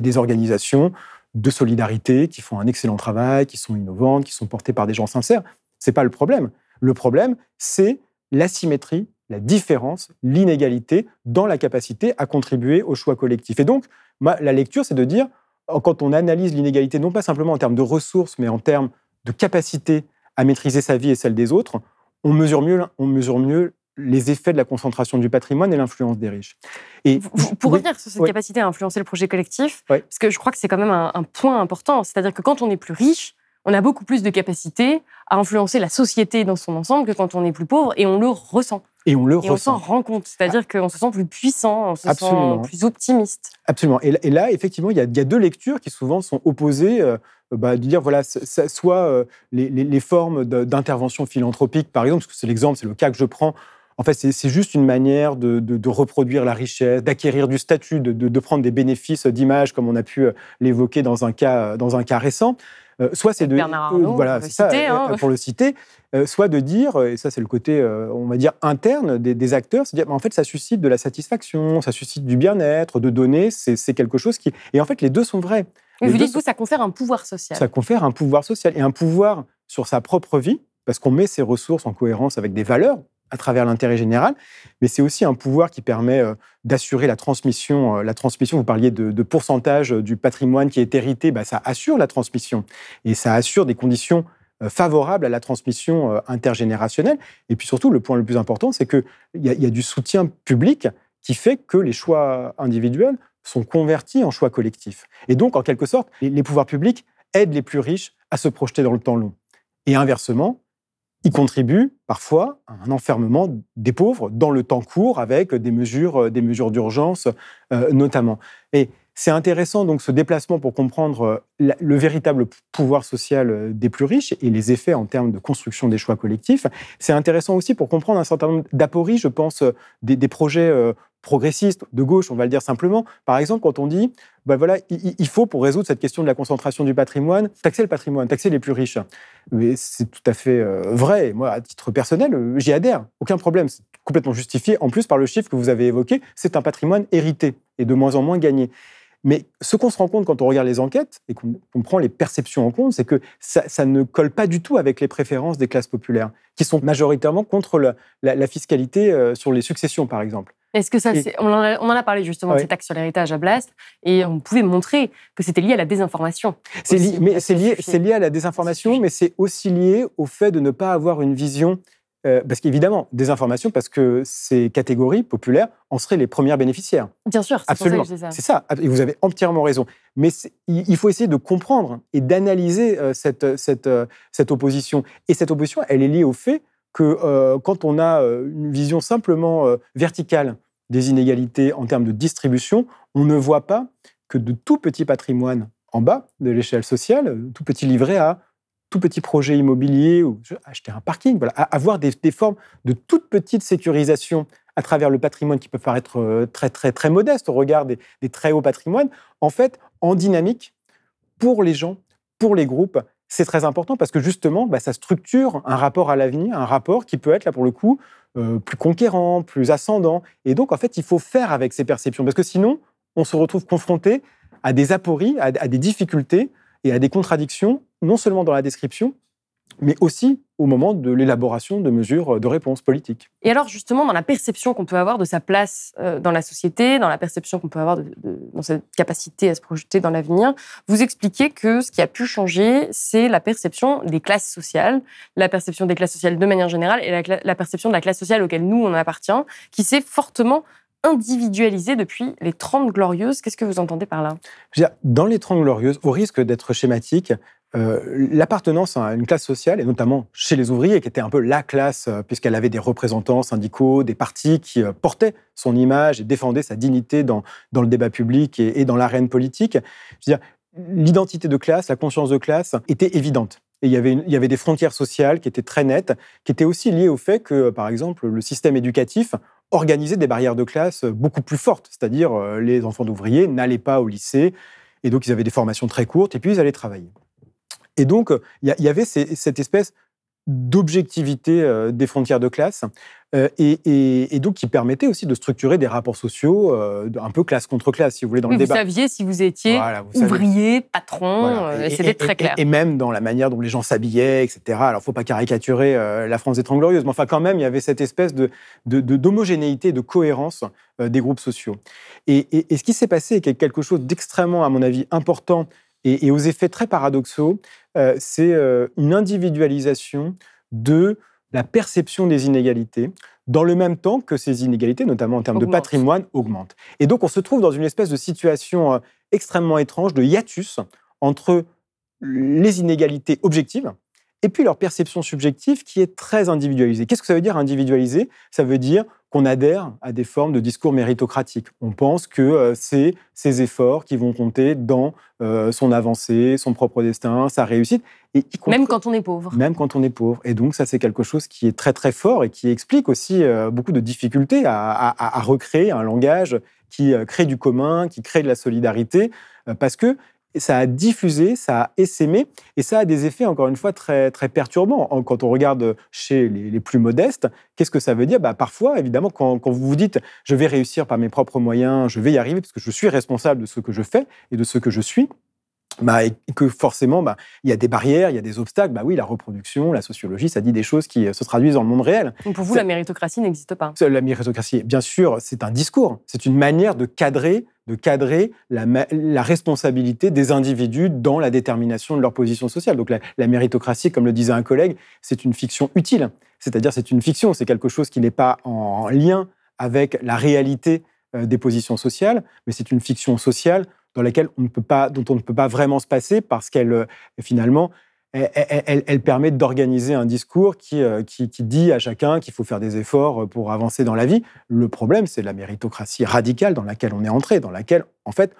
Speaker 8: des, organisations de solidarité qui font un excellent travail, qui sont innovantes, qui sont portées par des gens sincères. C'est pas le problème. Le problème, c'est l'asymétrie, la différence, l'inégalité dans la capacité à contribuer au choix collectif. Et donc, la lecture, c'est de dire, quand on analyse l'inégalité, non pas simplement en termes de ressources, mais en termes de capacité à maîtriser sa vie et celle des autres, on mesure mieux, on mesure mieux les effets de la concentration du patrimoine et l'influence des riches.
Speaker 2: Et pour revenir sur cette capacité à influencer le projet collectif, parce que je crois que c'est quand même un, point important, c'est-à-dire que quand on est plus riche, on a beaucoup plus de capacité à influencer la société dans son ensemble que quand on est plus pauvre, et on le ressent.
Speaker 8: Et on le
Speaker 2: et
Speaker 8: ressent.
Speaker 2: on s'en rend compte, c'est-à-dire ah. qu'on se sent plus puissant, on se sent plus optimiste.
Speaker 8: Absolument. Et, là, effectivement, il y, a, deux lectures qui souvent sont opposées. Euh, bah, de dire, voilà, soit les, formes d'intervention philanthropique, par exemple, parce que c'est l'exemple, c'est le cas que je prends, en fait, c'est juste une manière de, reproduire la richesse, d'acquérir du statut, de, prendre des bénéfices d'image, comme on a pu l'évoquer dans, un cas, dans un cas récent. soit c'est de
Speaker 2: voilà, ça, hein.
Speaker 8: pour le citer, soit de dire, et ça c'est le côté, on va dire interne des, acteurs, c'est dire, en fait, ça suscite de la satisfaction, ça suscite du bien-être, de donner, c'est quelque chose qui, et en fait, les deux sont vrais.
Speaker 2: Mais vous dites, vous, ça confère un pouvoir social.
Speaker 8: Ça confère un pouvoir social et un pouvoir sur sa propre vie, parce qu'on met ses ressources en cohérence avec des valeurs à travers l'intérêt général, mais c'est aussi un pouvoir qui permet euh, d'assurer la transmission. Euh, la transmission, vous parliez de, pourcentage du patrimoine qui est hérité, bah, ça assure la transmission et ça assure des conditions euh, favorables à la transmission intergénérationnelle. Et puis surtout, le point le plus important, c'est qu'il y, y, a du soutien public qui fait que les choix individuels sont convertis en choix collectifs. Et donc, en quelque sorte, les pouvoirs publics aident les plus riches à se projeter dans le temps long. Et inversement, il contribue parfois à un enfermement des pauvres dans le temps court avec des mesures, euh, des mesures d'urgence euh, notamment. Et c'est intéressant donc ce déplacement pour comprendre euh, le véritable pouvoir social des plus riches et les effets en termes de construction des choix collectifs. C'est intéressant aussi pour comprendre un certain nombre d'apories, je pense, des projets progressiste, de gauche, on va le dire simplement. Par exemple, quand on dit, ben voilà, il faut pour résoudre cette question de la concentration du patrimoine, taxer le patrimoine, taxer les plus riches. Mais c'est tout à fait euh, vrai. Moi, à titre personnel, euh, j'y adhère. Aucun problème. C'est complètement justifié. En plus, par le chiffre que vous avez évoqué, c'est un patrimoine hérité et de moins en moins gagné. Mais ce qu'on se rend compte quand on regarde les enquêtes et qu'on prend les perceptions en compte, c'est que ça, ne colle pas du tout avec les préférences des classes populaires, qui sont majoritairement contre la, fiscalité euh, sur les successions, par exemple.
Speaker 2: Est-ce que ça, on, en a, parlé justement de cette taxe sur l'héritage à Blast, et on pouvait montrer que c'était lié à la désinformation.
Speaker 8: C'est mais c'est lié, lié, à la désinformation, mais c'est aussi lié au fait de ne pas avoir une vision euh, parce qu'évidemment, désinformation, parce que ces catégories populaires en seraient les premières bénéficiaires.
Speaker 2: Bien sûr, c'est
Speaker 8: Absolument. C'est ça, et vous avez entièrement raison. Mais il faut essayer de comprendre et d'analyser euh, cette, cette, euh, cette opposition. Et cette opposition, elle est liée au fait que quand on a une vision simplement verticale des inégalités en termes de distribution, on ne voit pas que de tout petits patrimoines en bas de l'échelle sociale, tout petit livret à tout petit projet immobilier ou acheter un parking, voilà, avoir des, formes de toute petite sécurisation à travers le patrimoine qui peut paraître euh, très très très modeste au regard des, très hauts patrimoines, en fait, en dynamique pour les gens, pour les groupes, c'est très important parce que justement, bah, ça structure un rapport à l'avenir, un rapport qui peut être là pour le coup euh, plus conquérant, plus ascendant. Et donc, en fait, il faut faire avec ces perceptions parce que sinon, on se retrouve confronté à des apories, à des difficultés et à des contradictions, non seulement dans la description, mais aussi au moment de l'élaboration de mesures de réponse politique.
Speaker 2: Et alors justement, dans la perception qu'on peut avoir de sa place euh, dans la société, dans la perception qu'on peut avoir de, dans cette capacité à se projeter dans l'avenir, vous expliquez que ce qui a pu changer, c'est la perception des classes sociales, la perception des classes sociales de manière générale et la, la perception de la classe sociale auquel nous, on appartient, qui s'est fortement individualisé depuis les 30 Glorieuses. Qu'est-ce que vous entendez par là?
Speaker 8: Dans les 30 Glorieuses, au risque d'être schématique, euh, l'appartenance à une classe sociale, et notamment chez les ouvriers, qui était un peu la classe, euh, puisqu'elle avait des représentants syndicaux, des partis qui euh, portaient son image et défendaient sa dignité dans, le débat public et, dans l'arène politique. L'identité de classe, la conscience de classe était évidente. Et il y, avait il y avait des frontières sociales qui étaient très nettes, qui étaient aussi liées au fait que, par exemple, le système éducatif organisait des barrières de classe beaucoup plus fortes, c'est-à-dire les enfants d'ouvriers n'allaient pas au lycée, et donc ils avaient des formations très courtes, et puis ils allaient travailler. Et donc, il y, avait cette espèce d'objectivité euh, des frontières de classe, euh, et, donc qui permettait aussi de structurer des rapports sociaux euh, un peu classe contre classe, si vous voulez, dans le débat.
Speaker 2: Vous saviez si vous étiez ouvrier, patron, c'était très clair.
Speaker 8: Et, même dans la manière dont les gens s'habillaient, etc. Alors, il ne faut pas caricaturer la France des Trente Glorieuses, mais enfin, quand même, il y avait cette espèce de, d'homogénéité, de, de cohérence des groupes sociaux. Et, ce qui s'est passé est quelque chose d'extrêmement, à mon avis, important et, aux effets très paradoxaux, euh, c'est euh, une individualisation de la perception des inégalités, dans le même temps que ces inégalités, notamment en termes de patrimoine, augmentent. Et donc on se trouve dans une espèce de situation euh, extrêmement étrange de hiatus entre les inégalités objectives et puis leur perception subjective qui est très individualisée. Qu'est-ce que ça veut dire individualiser? Ça veut dire qu'on adhère à des formes de discours méritocratiques. On pense que euh, c'est ses efforts qui vont compter dans euh, son avancée, son propre destin, sa réussite.
Speaker 2: Et même quand on est pauvre.
Speaker 8: Même quand on est pauvre. Et donc ça, c'est quelque chose qui est très très fort et qui explique aussi euh, beaucoup de difficultés à, à, recréer un langage qui crée du commun, qui crée de la solidarité, parce que ça a diffusé, ça a essaimé, et ça a des effets, encore une fois, très, très perturbants. Quand on regarde chez les, plus modestes, qu'est-ce que ça veut dire? Bah, Parfois, évidemment, quand, vous vous dites « je vais réussir par mes propres moyens, je vais y arriver parce que je suis responsable de ce que je fais et de ce que je suis », bah, et que forcément, bah, il y a des barrières, il y a des obstacles. Bah oui, la reproduction, la sociologie, ça dit des choses qui euh, se traduisent dans le monde réel.
Speaker 2: pour vous, la méritocratie n'existe pas
Speaker 8: La méritocratie, bien sûr, c'est un discours. C'est une manière de cadrer, de cadrer la, la, responsabilité des individus dans la détermination de leur position sociale. Donc la, méritocratie, comme le disait un collègue, c'est une fiction utile. C'est-à-dire, c'est une fiction, c'est quelque chose qui n'est pas en lien avec la réalité euh, des positions sociales, mais c'est une fiction sociale dans laquelle on ne peut pas, dont on ne peut pas vraiment se passer parce qu'elle, euh, finalement, elle, permet d'organiser un discours euh, qui, qui, dit à chacun qu'il faut faire des efforts pour avancer dans la vie. Le problème, c'est la méritocratie radicale dans laquelle on est entré, dans laquelle, en fait,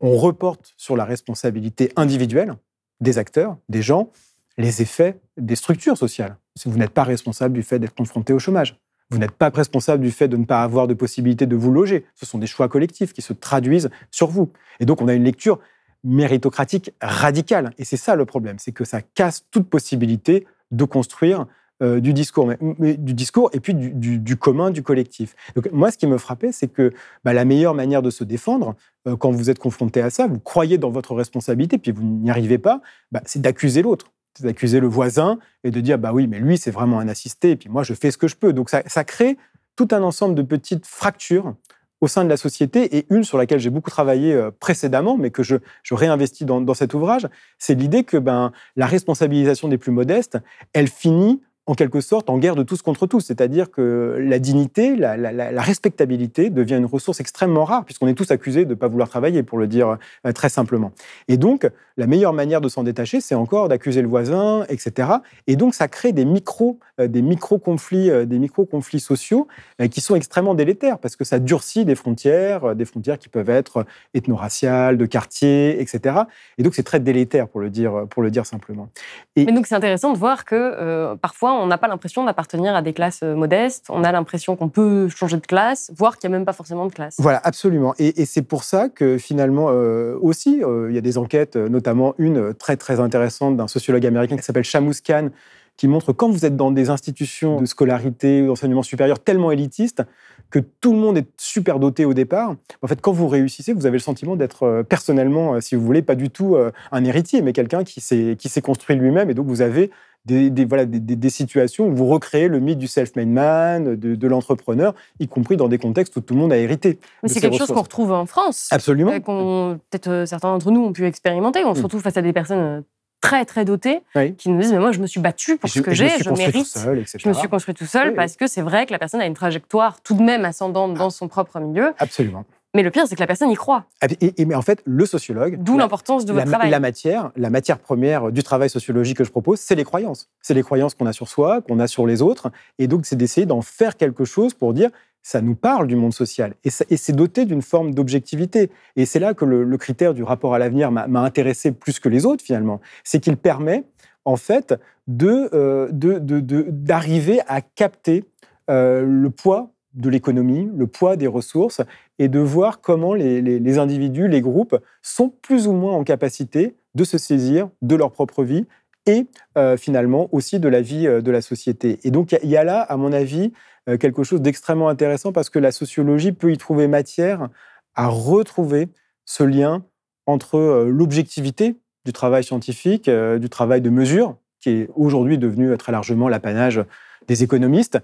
Speaker 8: on reporte sur la responsabilité individuelle des acteurs, des gens, les effets des structures sociales. Vous n'êtes pas responsable du fait d'être confronté au chômage, vous n'êtes pas responsable du fait de ne pas avoir de possibilité de vous loger. Ce sont des choix collectifs qui se traduisent sur vous. Et donc, on a une lecture méritocratique radicale. Et c'est ça le problème, c'est que ça casse toute possibilité de construire euh, du discours, du discours et puis du, commun, du collectif. Donc moi, ce qui me frappait, c'est que bah, la meilleure manière de se défendre, euh, quand vous êtes confronté à ça, vous croyez dans votre responsabilité, puis vous n'y arrivez pas, bah, c'est d'accuser l'autre d'accuser le voisin et de dire bah oui, mais lui c'est vraiment un assisté, et puis moi je fais ce que je peux. Donc ça, crée tout un ensemble de petites fractures au sein de la société et une sur laquelle j'ai beaucoup travaillé euh, précédemment, mais que je, réinvestis dans, dans cet ouvrage, c'est l'idée que ben, la responsabilisation des plus modestes, elle finit en quelque sorte en guerre de tous contre tous. C'est-à-dire que la dignité, la, respectabilité devient une ressource extrêmement rare, puisqu'on est tous accusés de ne pas vouloir travailler, pour le dire euh, très simplement. Et donc, la meilleure manière de s'en détacher, c'est encore d'accuser le voisin, etc. Et donc, ça crée des euh, micro-conflits, euh, des micro-conflits sociaux qui sont extrêmement délétères, parce que ça durcit des frontières, des frontières qui peuvent être ethno-raciales, de quartier, etc. Et donc, c'est très délétère, pour le dire, pour le dire simplement.
Speaker 2: Et donc, c'est intéressant de voir que parfois, on n'a pas l'impression d'appartenir à des classes euh, modestes. On a l'impression qu'on peut changer de classe, voire qu'il n'y a même pas forcément de classe.
Speaker 8: Voilà, absolument. Et, c'est pour ça que finalement euh, aussi, euh, il y a des enquêtes, notamment une très très intéressante d'un sociologue américain qui s'appelle Shamus Khan, qui montre quand vous êtes dans des institutions de scolarité ou d'enseignement supérieur tellement élitistes que tout le monde est super doté au départ. En fait, quand vous réussissez, vous avez le sentiment d'être personnellement, si vous voulez, pas du tout un héritier, mais quelqu'un qui s'est construit lui-même. Et donc, vous avez des, voilà, des, situations où vous recréez le mythe du self-made man, de, l'entrepreneur, y compris dans des contextes où tout le monde a hérité.
Speaker 2: Mais c'est quelque chose qu'on retrouve en France.
Speaker 8: Absolument.
Speaker 2: Peut-être euh, certains d'entre nous ont pu expérimenter. On se mm. retrouve face à des personnes euh, très très dotées qui nous disent mais moi je me suis battu pour ce que j'ai, je, mérite. je me suis construit tout seul parce que c'est vrai que la personne a une trajectoire tout de même ascendante dans son propre milieu.
Speaker 8: Absolument.
Speaker 2: Mais le pire, c'est que la personne y croit.
Speaker 8: Ah, et, mais en fait, le sociologue.
Speaker 2: D'où l'importance de votre
Speaker 8: la,
Speaker 2: travail.
Speaker 8: La matière, la matière première du travail sociologique que je propose, c'est les croyances. C'est les croyances qu'on a sur soi, qu'on a sur les autres. Et donc, c'est d'essayer d'en faire quelque chose pour dire ça nous parle du monde social. Et, c'est doté d'une forme d'objectivité. Et c'est là que le, critère du rapport à l'avenir m'a intéressé plus que les autres, finalement. C'est qu'il permet, en fait, d'arriver de, de, à capter euh, le poids de l'économie, le poids des ressources, et de voir comment les, individus, les groupes sont plus ou moins en capacité de se saisir de leur propre vie et euh, finalement aussi de la vie euh, de la société. Et donc il y, a là, à mon avis, euh, quelque chose d'extrêmement intéressant parce que la sociologie peut y trouver matière à retrouver ce lien entre l'objectivité du travail scientifique, du travail de mesure, qui est aujourd'hui devenu très largement l'apanage des économistes,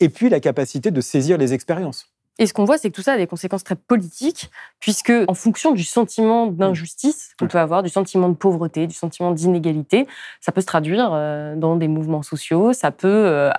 Speaker 8: et puis la capacité de saisir les expériences.
Speaker 2: Et ce qu'on voit, c'est que tout ça a des conséquences très politiques, puisque en fonction du sentiment d'injustice qu'on peut avoir, du sentiment de pauvreté, du sentiment d'inégalité, ça peut se traduire euh, dans des mouvements sociaux, ça peut euh,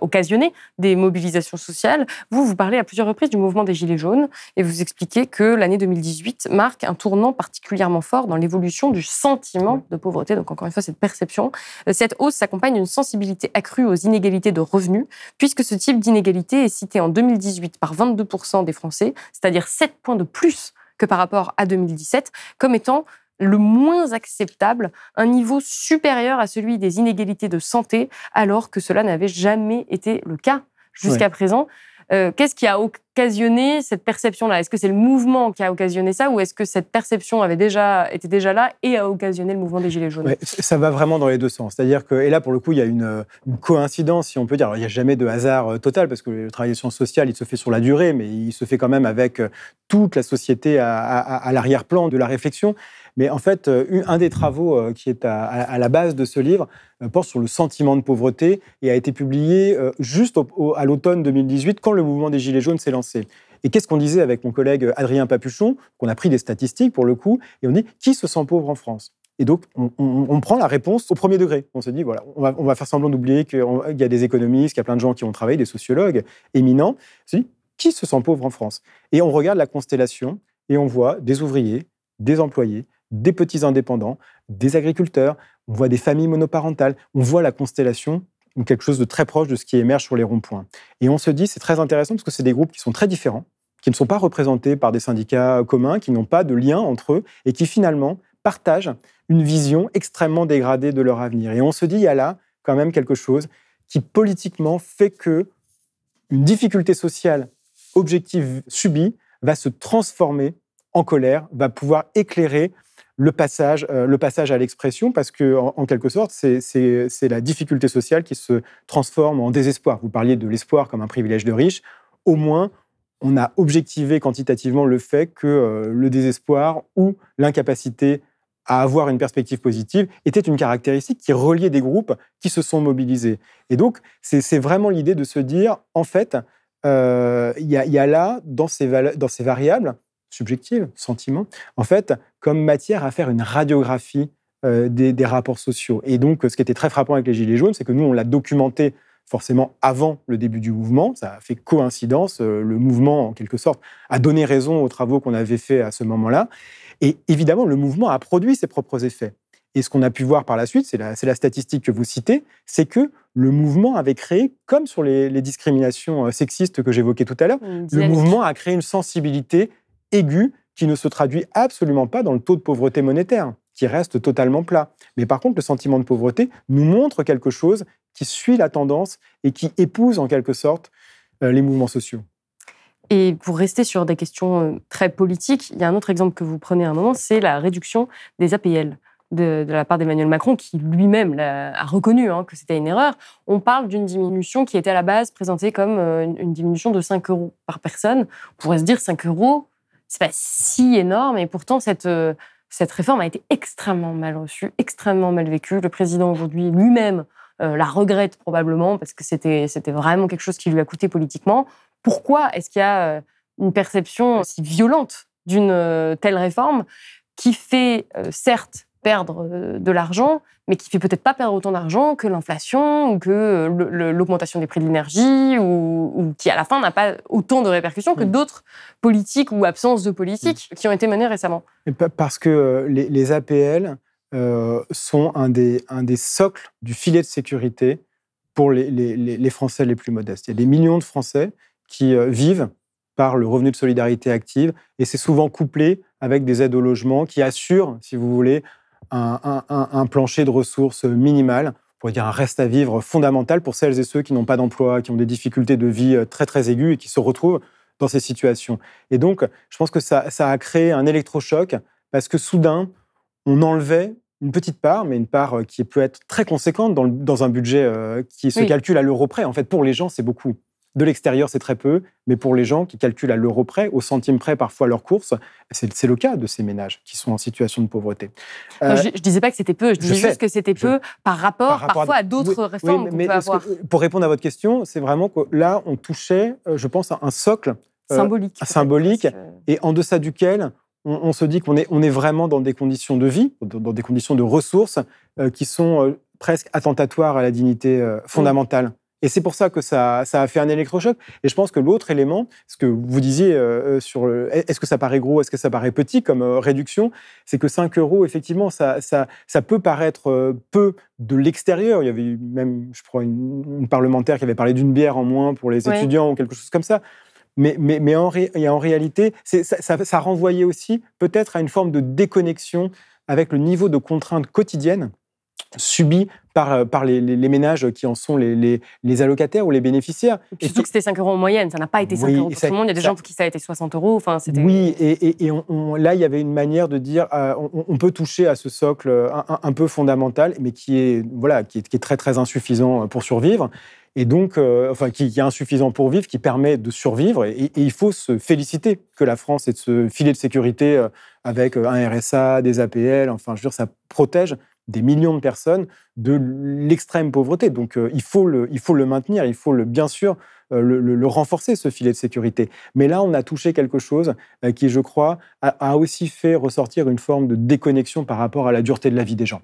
Speaker 2: occasionner des mobilisations sociales. Vous, vous parlez à plusieurs reprises du mouvement des Gilets jaunes, et vous expliquez que l'année 2018 marque un tournant particulièrement fort dans l'évolution du sentiment de pauvreté. Donc encore une fois, cette perception. Euh, cette hausse s'accompagne d'une sensibilité accrue aux inégalités de revenus, puisque ce type d'inégalité est cité en 2018 par 22 des Français, c'est-à-dire 7 points de plus que par rapport à 2017, comme étant le moins acceptable, un niveau supérieur à celui des inégalités de santé, alors que cela n'avait jamais été le cas jusqu'à présent. Euh, qu'est-ce qui a occasionné cette perception-là? Est-ce que c'est le mouvement qui a occasionné ça ou est-ce que cette perception avait déjà, était déjà là et a occasionné le mouvement des Gilets jaunes?
Speaker 8: Ça va vraiment dans les deux sens. C'est-à-dire que, et là pour le coup, il y a une, coïncidence, si on peut dire. il n'y a jamais de hasard euh, total parce que le travail de sciences sociales, il se fait sur la durée, mais il se fait quand même avec euh, toute la société à l'arrière-plan de la réflexion. Mais en fait, euh, un des travaux euh, qui est à, la base de ce livre euh, porte sur le sentiment de pauvreté et a été publié juste à l'automne 2018 quand le mouvement des Gilets jaunes s'est lancé. Et qu'est-ce qu'on disait avec mon collègue Adrien Papuchon? Qu'on a pris des statistiques pour le coup, et on dit qui se sent pauvre en France? Et donc, on, prend la réponse au premier degré. On se dit, voilà, on va, faire semblant d'oublier qu'il y a des économistes, qu'il y a plein de gens qui ont travaillé, des sociologues éminents. On se dit, qui se sent pauvre en France? Et on regarde la constellation et on voit des ouvriers, des employés, des petits indépendants, des agriculteurs, on voit des familles monoparentales, on voit la constellation quelque chose de très proche de ce qui émerge sur les ronds-points. Et on se dit, c'est très intéressant parce que c'est des groupes qui sont très différents, qui ne sont pas représentés par des syndicats communs, qui n'ont pas de lien entre eux et qui finalement partagent une vision extrêmement dégradée de leur avenir. Et on se dit, il y a là quand même quelque chose qui politiquement fait que une difficulté sociale objective subie va se transformer en colère, va pouvoir éclairer le passage, euh, le passage à l'expression, parce que en, quelque sorte, c'est la difficulté sociale qui se transforme en désespoir. Vous parliez de l'espoir comme un privilège de riche. Au moins, on a objectivé quantitativement le fait que euh, le désespoir ou l'incapacité à avoir une perspective positive était une caractéristique qui reliait des groupes qui se sont mobilisés. Et donc, c'est vraiment l'idée de se dire, en fait, euh, il y, a là, dans ces, dans ces variables, subjective, sentiment, en fait, comme matière à faire une radiographie euh, des, rapports sociaux. Et donc, ce qui était très frappant avec les Gilets jaunes, c'est que nous, on l'a documenté forcément avant le début du mouvement. Ça a fait coïncidence. Euh, le mouvement, en quelque sorte, a donné raison aux travaux qu'on avait faits à ce moment-là. Et évidemment, le mouvement a produit ses propres effets. Et ce qu'on a pu voir par la suite, c'est la, la, statistique que vous citez, c'est que le mouvement avait créé, comme sur les, les discriminations euh, sexistes que j'évoquais tout à l'heure, le mouvement a créé une sensibilité aigu qui ne se traduit absolument pas dans le taux de pauvreté monétaire, qui reste totalement plat. Mais par contre, le sentiment de pauvreté nous montre quelque chose qui suit la tendance et qui épouse en quelque sorte euh, les mouvements sociaux.
Speaker 2: Et pour rester sur des questions euh, très politiques, il y a un autre exemple que vous prenez à un moment, c'est la réduction des APL. De, la part d'Emmanuel Macron, qui lui-même a reconnu hein, que c'était une erreur. On parle d'une diminution qui était à la base présentée comme euh, une diminution de 5 euros par personne. On pourrait se dire 5 euros, c'est pas si énorme. Et pourtant, cette, euh, cette réforme a été extrêmement mal reçue, extrêmement mal vécue. Le président aujourd'hui lui-même euh, la regrette probablement parce que c'était, vraiment quelque chose qui lui a coûté politiquement. Pourquoi est-ce qu'il y a euh, une perception si violente d'une telle réforme qui fait, certes, perdre euh, de l'argent, mais qui fait peut-être pas perdre autant d'argent que l'inflation ou que euh, l'augmentation des prix de l'énergie ou, qui à la fin n'a pas autant de répercussions que mm. d'autres politiques ou absences de politiques mm. qui ont été menées récemment.
Speaker 8: Parce que euh, les, APL sont un des, un des socles du filet de sécurité pour les, les, Français les plus modestes. Il y a des millions de Français qui vivent par le revenu de solidarité active et c'est souvent couplé avec des aides au logement qui assurent, si vous voulez, un, plancher de ressources minimal, pour dire un reste à vivre fondamental pour celles et ceux qui n'ont pas d'emploi, qui ont des difficultés de vie euh, très très aiguës et qui se retrouvent dans ces situations. Et donc, je pense que ça, a créé un électrochoc parce que soudain, on enlevait une petite part, mais une part euh, qui peut être très conséquente dans, un budget euh, qui se calcule à l'euro près. En fait, pour les gens, c'est beaucoup. De l'extérieur, c'est très peu, mais pour les gens qui calculent à l'euro près, au centime près parfois leurs courses, c'est le cas de ces ménages qui sont en situation de pauvreté.
Speaker 2: Euh, je ne disais pas que c'était peu, je disais juste que c'était peu par rapport, parfois à, d'autres réformes qu'on peut avoir.
Speaker 8: pour répondre à votre question, c'est vraiment que là, on touchait, euh, je pense, à un socle
Speaker 2: symbolique.
Speaker 8: symbolique, et en deçà duquel on, se dit qu'on est, on est vraiment dans des conditions de vie, dans, des conditions de ressources qui sont presque attentatoires à la dignité fondamentale. Et c'est pour ça que ça, a fait un électrochoc. Et je pense que l'autre élément, ce que vous disiez euh, euh, sur est-ce que ça paraît gros, est-ce que ça paraît petit comme euh, réduction, c'est que 5 euros, effectivement, ça, ça, ça peut paraître peu de l'extérieur. Il y avait même, je crois, une, parlementaire qui avait parlé d'une bière en moins pour les étudiants ou quelque chose comme ça. Mais, mais, mais en, en réalité, ça, ça, ça renvoyait aussi peut-être à une forme de déconnexion avec le niveau de contraintes quotidiennes subi par, euh, par les, ménages qui en sont les, les, allocataires ou les bénéficiaires.
Speaker 2: Et surtout que c'était 5 euros en moyenne, ça n'a pas été 5 euros pour tout le monde. Il y a des gens pour qui ça a été 60 euros. Enfin,
Speaker 8: oui, et, et là, il y avait une manière de dire euh, on, peut toucher à ce socle euh, un, peu fondamental, mais qui est, voilà, qui est, qui est, très, très insuffisant pour survivre. Et donc, enfin, qui, est insuffisant pour vivre, qui permet de survivre. Et, il faut se féliciter que la France ait ce filet de sécurité avec un RSA, des APL. Enfin, je veux dire, ça protège des millions de personnes de l'extrême pauvreté. Donc euh, il, faut le, il faut le maintenir, il faut le, bien sûr euh, le, renforcer, ce filet de sécurité. Mais là, on a touché quelque chose euh, qui, je crois, a, aussi fait ressortir une forme de déconnexion par rapport à la dureté de la vie des gens.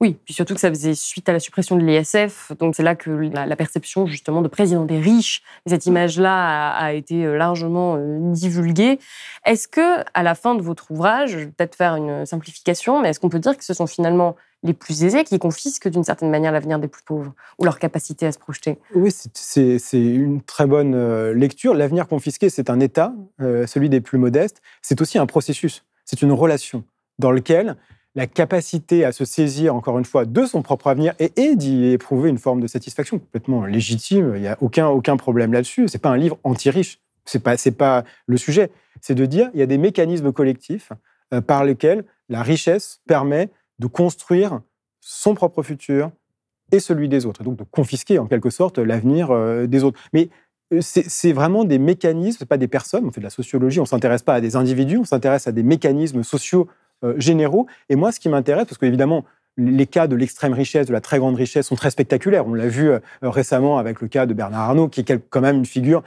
Speaker 2: Oui, puis surtout que ça faisait suite à la suppression de l'ISF, donc c'est là que la, perception justement de président des riches, cette image-là a, été largement divulguée. Est-ce que, à la fin de votre ouvrage, je vais peut-être faire une simplification, mais est-ce qu'on peut dire que ce sont finalement les plus aisés qui confisquent d'une certaine manière l'avenir des plus pauvres ou leur capacité à se projeter?
Speaker 8: Oui, c'est une très bonne euh, lecture. L'avenir confisqué, c'est un état, euh, celui des plus modestes. C'est aussi un processus, c'est une relation dans lequel la capacité à se saisir, encore une fois, de son propre avenir et, d'y éprouver une forme de satisfaction complètement légitime. Il n'y a aucun, aucun problème là-dessus. Ce n'est pas un livre anti-riche. Ce n'est pas, pas le sujet. C'est de dire il y a des mécanismes collectifs euh, par lesquels la richesse permet de construire son propre futur et celui des autres, donc de confisquer en quelque sorte l'avenir euh, des autres. Mais euh, c'est vraiment des mécanismes, pas des personnes, on fait de la sociologie, on ne s'intéresse pas à des individus, on s'intéresse à des mécanismes sociaux généraux. Et moi, ce qui m'intéresse, parce qu'évidemment, les cas de l'extrême richesse, de la très grande richesse sont très spectaculaires. On l'a vu récemment avec le cas de Bernard Arnault, qui est quand même une figure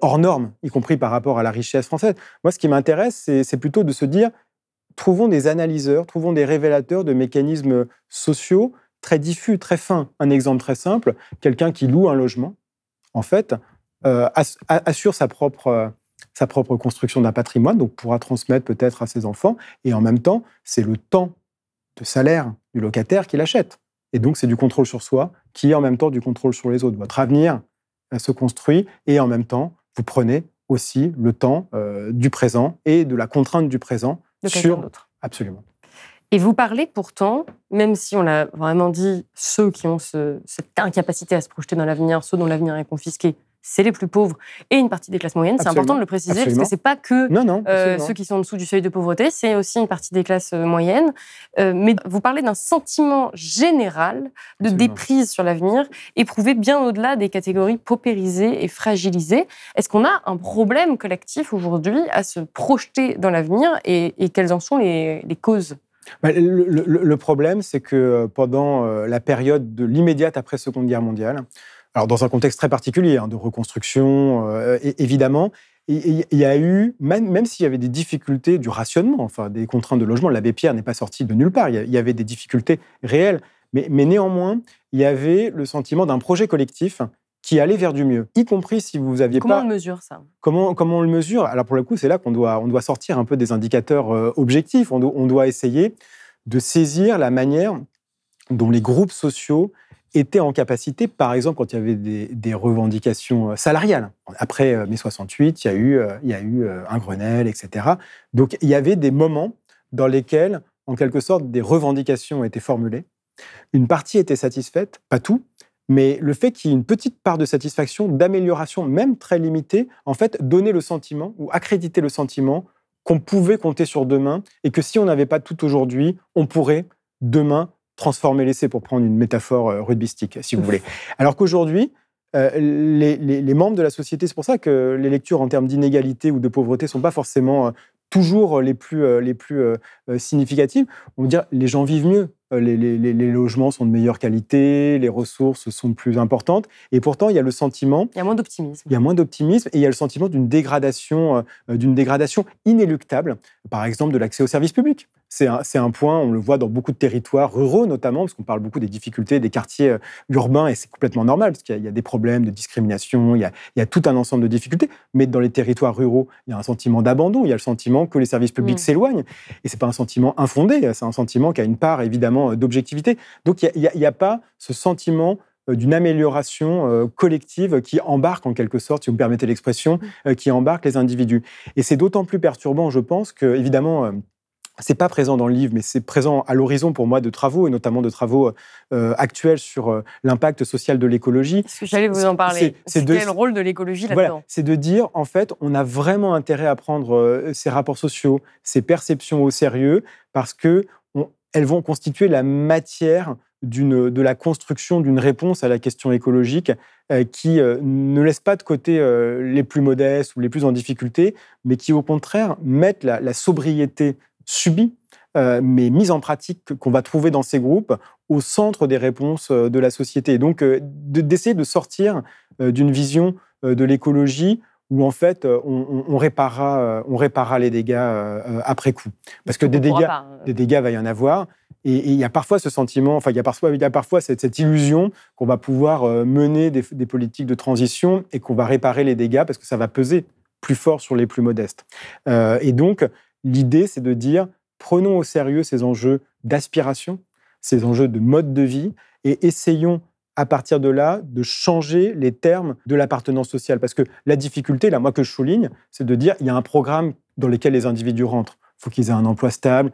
Speaker 8: hors norme, y compris par rapport à la richesse française. Moi, ce qui m'intéresse, c'est plutôt de se dire, trouvons des analyseurs, trouvons des révélateurs de mécanismes sociaux très diffus, très fins. Un exemple très simple, quelqu'un qui loue un logement, en fait, euh, assure sa propre, sa propre construction d'un patrimoine, donc pourra transmettre peut-être à ses enfants, et en même temps, c'est le temps de salaire du locataire qui l'achète. Et donc, c'est du contrôle sur soi qui est en même temps du contrôle sur les autres. Votre avenir euh, se construit et en même temps, vous prenez aussi le temps euh, du présent et de la contrainte du présent
Speaker 2: de sur d'autre.
Speaker 8: Absolument.
Speaker 2: Et vous parlez pourtant, même si on l'a vraiment dit, ceux qui ont cette incapacité à se projeter dans l'avenir, ceux dont l'avenir est confisqué, c'est les plus pauvres et une partie des classes moyennes. C'est important de le préciser parce que c'est pas que euh, ceux qui sont en dessous du seuil de pauvreté, c'est aussi une partie des classes euh, moyennes. Euh, mais vous parlez d'un sentiment général de déprise sur l'avenir, éprouvé bien au-delà des catégories paupérisées et fragilisées. Est-ce qu'on a un problème collectif aujourd'hui à se projeter dans l'avenir et, quelles en sont les, causes?
Speaker 8: Bah, le, problème, c'est que pendant la période de l'immédiate après Seconde Guerre mondiale, alors dans un contexte très particulier, hein, de reconstruction, euh, évidemment, il y a eu, même, même s'il y avait des difficultés du rationnement, enfin des contraintes de logement, l'abbé Pierre n'est pas sorti de nulle part, il y avait des difficultés réelles, mais, mais néanmoins, il y avait le sentiment d'un projet collectif qui allait vers du mieux, y compris si vous aviez
Speaker 2: comment
Speaker 8: pas...
Speaker 2: Comment on mesure ça?
Speaker 8: Comment, comment on le mesure? Alors pour le coup, c'est là qu'on doit, on doit sortir un peu des indicateurs euh, objectifs, on, on doit essayer de saisir la manière dont les groupes sociaux étaient en capacité, par exemple, quand il y avait des, revendications euh, salariales. Après euh, mai 68, il y a eu, euh, il y a eu un Grenelle, etc. Donc il y avait des moments dans lesquels, en quelque sorte, des revendications étaient formulées. Une partie était satisfaite, pas tout, mais le fait qu'il y ait une petite part de satisfaction, d'amélioration, même très limitée, en fait, donnait le sentiment ou accréditait le sentiment qu'on pouvait compter sur demain et que si on n'avait pas tout aujourd'hui, on pourrait demain transformer l'essai, pour prendre une métaphore euh, rugbystique, si vous voulez. Alors qu'aujourd'hui, euh, les, membres de la société, c'est pour ça que les lectures en termes d'inégalité ou de pauvreté ne sont pas forcément euh, toujours les plus, les plus significatives. On veut dire les gens vivent mieux. les, les- logements sont de meilleure qualité, les ressources sont plus importantes. Et pourtant, il y a le sentiment,
Speaker 2: Il y a moins d'optimisme.
Speaker 8: il y a moins d'optimisme et il y a le sentiment d'une dégradation, d'une dégradation inéluctable, par exemple de l'accès aux services publics. C'est un, point, on le voit dans beaucoup de territoires ruraux notamment, parce qu'on parle beaucoup des difficultés des quartiers euh, urbains, et c'est complètement normal, parce qu'il y, a- il y a des problèmes de discrimination, il y, a, il y a tout un ensemble de difficultés. Mais dans les territoires ruraux, il y a un sentiment d'abandon, il y a le sentiment que les services publics
Speaker 2: Mm.
Speaker 8: s'éloignent. Et c'est pas un sentiment infondé, c'est un sentiment qui a une part évidemment euh, d'objectivité. Donc il n'y a, pas ce sentiment euh, d'une amélioration collective qui embarque en quelque sorte, si vous me permettez l'expression, euh, qui embarque les individus. Et c'est d'autant plus perturbant, je pense, que évidemment, c'est pas présent dans le livre, mais c'est présent à l'horizon pour moi de travaux, et notamment de travaux euh, actuels sur euh, l'impact social de l'écologie.
Speaker 2: Parce que j'allais vous en parler.
Speaker 8: C'est- de-
Speaker 2: quel le rôle de l'écologie là-dedans?
Speaker 8: Voilà, c'est de dire, en fait, on a vraiment intérêt à prendre euh, ces rapports sociaux, ces perceptions au sérieux, parce que on- elles vont constituer la matière de la construction d'une réponse à la question écologique euh, qui euh, ne laisse pas de côté euh, les plus modestes ou les plus en difficulté, mais qui, au contraire, mettent la, la sobriété subie, euh, mais mise en pratique qu'on va trouver dans ces groupes au centre des réponses euh, de la société. Et donc, euh, de- d'essayer de sortir d'une vision de l'écologie où en fait on, réparera, on réparera les dégâts après coup. Parce que des dégâts,
Speaker 2: pas,
Speaker 8: des dégâts va y en avoir. Et il y a parfois ce sentiment, enfin il y a parfois, il y a parfois cette, cette illusion qu'on va pouvoir mener des, des politiques de transition et qu'on va réparer les dégâts parce que ça va peser plus fort sur les plus modestes. Euh, et donc l'idée c'est de dire prenons au sérieux ces enjeux d'aspiration, ces enjeux de mode de vie et essayons à partir de là, de changer les termes de l'appartenance sociale. Parce que la difficulté, là, moi que je souligne, c'est de dire il y a un programme dans lequel les individus rentrent. Il faut qu'ils aient un emploi stable.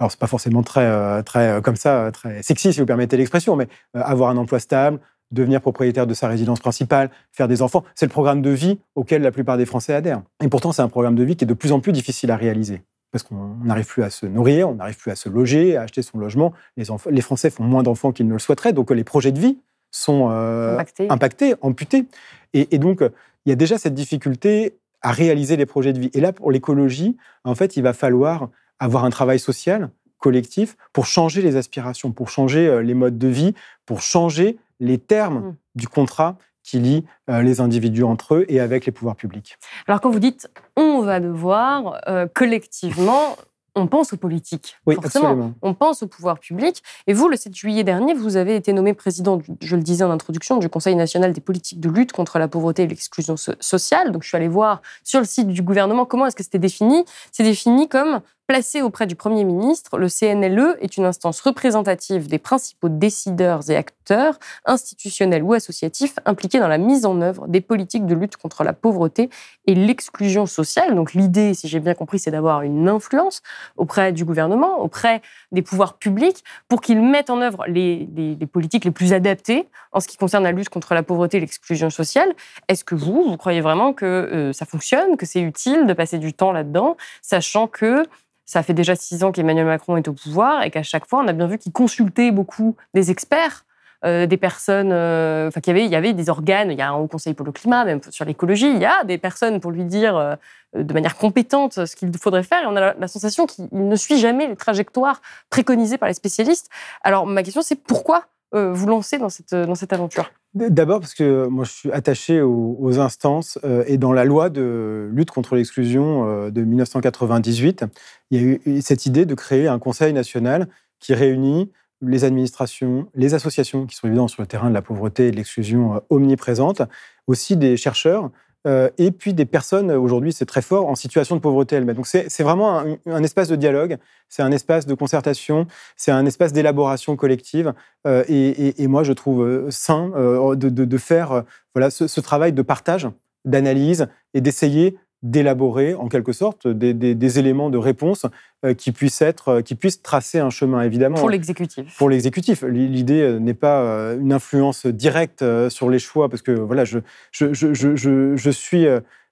Speaker 8: Alors, c'est pas forcément très, euh, très euh, comme ça, euh, très sexy, si vous permettez l'expression, mais avoir un emploi stable, devenir propriétaire de sa résidence principale, faire des enfants, c'est le programme de vie auquel la plupart des Français adhèrent. Et pourtant, c'est un programme de vie qui est de plus en plus difficile à réaliser. Parce qu'on n'arrive plus à se nourrir, on n'arrive plus à se loger, à acheter son logement. Les, Français font moins d'enfants qu'ils ne le souhaiteraient, donc euh, les projets de vie sont euh,
Speaker 2: Impacté.
Speaker 8: impactés, amputés. Et, et donc, euh, il y a déjà cette difficulté à réaliser les projets de vie. Et là, pour l'écologie, en fait, il va falloir avoir un travail social, collectif, pour changer les aspirations, pour changer les modes de vie, pour changer les termes
Speaker 2: Mm.
Speaker 8: du contrat qui lie euh, les individus entre eux et avec les pouvoirs publics.
Speaker 2: Alors quand vous dites on va devoir, euh, collectivement, on pense aux politiques.
Speaker 8: Oui,
Speaker 2: forcément.
Speaker 8: absolument.
Speaker 2: On pense au pouvoir public. Et vous, le 7 juillet dernier, vous avez été nommé président, je le disais en introduction, du Conseil national des politiques de lutte contre la pauvreté et l'exclusion so- sociale. Donc je suis allée voir sur le site du gouvernement comment est-ce que c'était défini. C'est défini comme placé auprès du Premier ministre, le CNLE est une instance représentative des principaux décideurs et acteurs institutionnels ou associatifs impliqués dans la mise en œuvre des politiques de lutte contre la pauvreté et l'exclusion sociale. Donc l'idée, si j'ai bien compris, c'est d'avoir une influence auprès du gouvernement, auprès des pouvoirs publics, pour qu'ils mettent en œuvre les, politiques les plus adaptées en ce qui concerne la lutte contre la pauvreté et l'exclusion sociale. Est-ce que vous, vous croyez vraiment que euh, ça fonctionne, que c'est utile de passer du temps là-dedans, sachant que ça fait déjà six ans qu'Emmanuel Macron est au pouvoir et qu'à chaque fois, on a bien vu qu'il consultait beaucoup des experts euh, des personnes, euh, enfin qu'il y avait, il y avait des organes, il y a un haut conseil pour le climat, même sur l'écologie, il y a des personnes pour lui dire euh, de manière compétente ce qu'il faudrait faire, et on a la, sensation qu'il ne suit jamais les trajectoires préconisées par les spécialistes. Alors ma question c'est pourquoi vous lancez dans cette, dans cette aventure?
Speaker 8: D'abord parce que moi je suis attaché aux, instances euh, et dans la loi de lutte contre l'exclusion euh, de 1998, il y a eu cette idée de créer un conseil national qui réunit les administrations, les associations qui sont évidemment sur le terrain de la pauvreté et de l'exclusion euh, omniprésente, aussi des chercheurs euh, et puis des personnes, aujourd'hui c'est très fort, en situation de pauvreté elles-mêmes. Donc c'est vraiment un, espace de dialogue, c'est un espace de concertation, c'est un espace d'élaboration collective. Euh, et, moi, je trouve euh, sain de, faire voilà, ce travail de partage, d'analyse et d'essayer d'élaborer en quelque sorte des, des- des éléments de réponse euh, qui puissent être, euh, qui puissent tracer un chemin évidemment
Speaker 2: pour l'exécutif
Speaker 8: pour l'exécutif. L'idée euh, n'est pas une influence directe sur les choix, parce que voilà, je, je, je, je, je- suis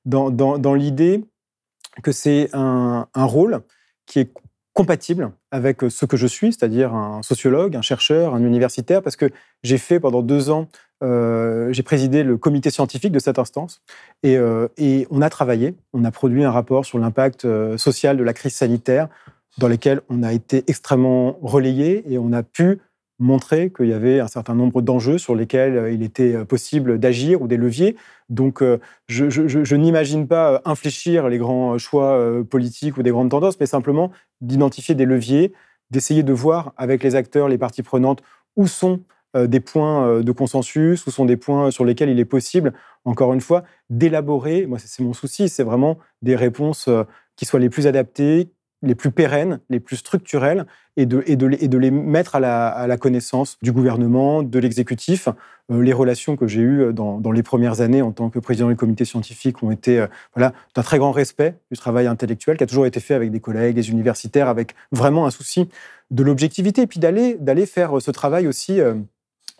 Speaker 8: dans, dans, dans l'idée que c'est un, un rôle qui est compatible avec euh, ce que je suis, c'est-à-dire un sociologue, un chercheur, un universitaire, parce que j'ai fait pendant deux ans, euh, j'ai présidé le comité scientifique de cette instance, et, euh, et on a travaillé, on a produit un rapport sur l'impact social de la crise sanitaire dans lesquels on a été extrêmement relayé et on a pu montrer qu'il y avait un certain nombre d'enjeux sur lesquels euh, il était euh, possible d'agir ou des leviers. Donc, euh, je, n'imagine pas infléchir les grands choix politiques ou des grandes tendances, mais simplement d'identifier des leviers, d'essayer de voir avec les acteurs, les parties prenantes, où sont des points de consensus, où sont des points sur lesquels il est possible, encore une fois, d'élaborer, moi c'est mon souci, c'est vraiment des réponses qui soient les plus adaptées, les plus pérennes, les plus structurelles, et de, les mettre à la, connaissance du gouvernement, de l'exécutif. Euh, les relations que j'ai eues dans, dans, les premières années en tant que président du comité scientifique ont été euh, voilà, d'un très grand respect du travail intellectuel qui a toujours été fait avec des collègues, des universitaires, avec vraiment un souci de l'objectivité, et puis d'aller faire ce travail aussi. Euh,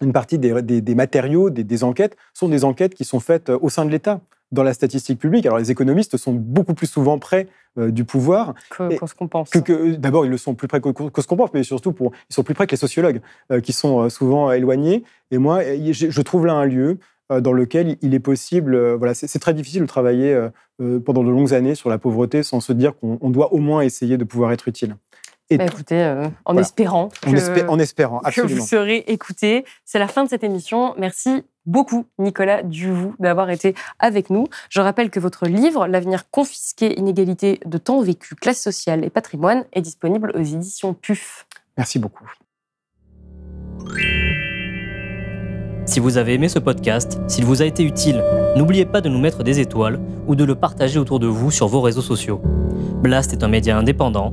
Speaker 8: une partie des, matériaux, des enquêtes, sont des enquêtes qui sont faites au sein de l'État dans la statistique publique. Alors les économistes sont beaucoup plus souvent près euh, du pouvoir.
Speaker 2: Que, ce qu'on pense.
Speaker 8: Que, D'abord, ils le sont plus près que, ce qu'on pense, mais surtout, pour, ils sont plus près que les sociologues, euh, qui sont euh, souvent éloignés. Et moi, je trouve là un lieu dans lequel il est possible, voilà, c'est très difficile de travailler pendant de longues années sur la pauvreté sans se dire qu'on doit au moins essayer de pouvoir être utile.
Speaker 2: Bah, écoutez, euh, en espérant,
Speaker 8: que, en espérant absolument.
Speaker 2: que vous serez écouté. C'est la fin de cette émission. Merci beaucoup, Nicolas Duvou, d'avoir été avec nous. Je rappelle que votre livre, L'avenir confisqué, inégalité de temps vécu, classe sociale et patrimoine, est disponible aux éditions PUF.
Speaker 8: Merci beaucoup.
Speaker 9: Si vous avez aimé ce podcast, s'il vous a été utile, n'oubliez pas de nous mettre des étoiles ou de le partager autour de vous sur vos réseaux sociaux. Blast est un média indépendant